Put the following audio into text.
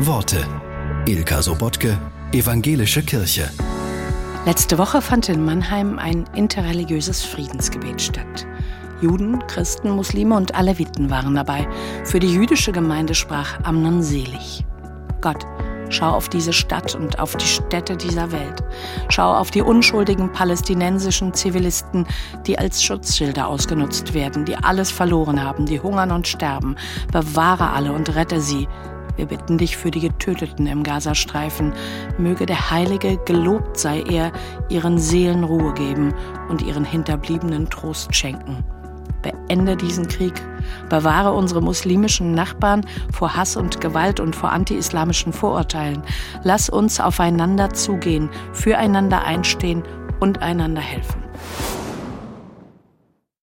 Worte. Ilka Sobotke, Evangelische Kirche. Letzte Woche fand in Mannheim ein interreligiöses Friedensgebet statt. Juden, Christen, Muslime und Aleviten waren dabei. Für die jüdische Gemeinde sprach Amnon selig. Gott, schau auf diese Stadt und auf die Städte dieser Welt. Schau auf die unschuldigen palästinensischen Zivilisten, die als Schutzschilder ausgenutzt werden, die alles verloren haben, die hungern und sterben. Bewahre alle und rette sie. Wir bitten dich für die Getöteten im Gazastreifen. Möge der Heilige, gelobt sei er, ihren Seelen Ruhe geben und ihren Hinterbliebenen Trost schenken. Beende diesen Krieg. Bewahre unsere muslimischen Nachbarn vor Hass und Gewalt und vor anti-islamischen Vorurteilen. Lass uns aufeinander zugehen, füreinander einstehen und einander helfen.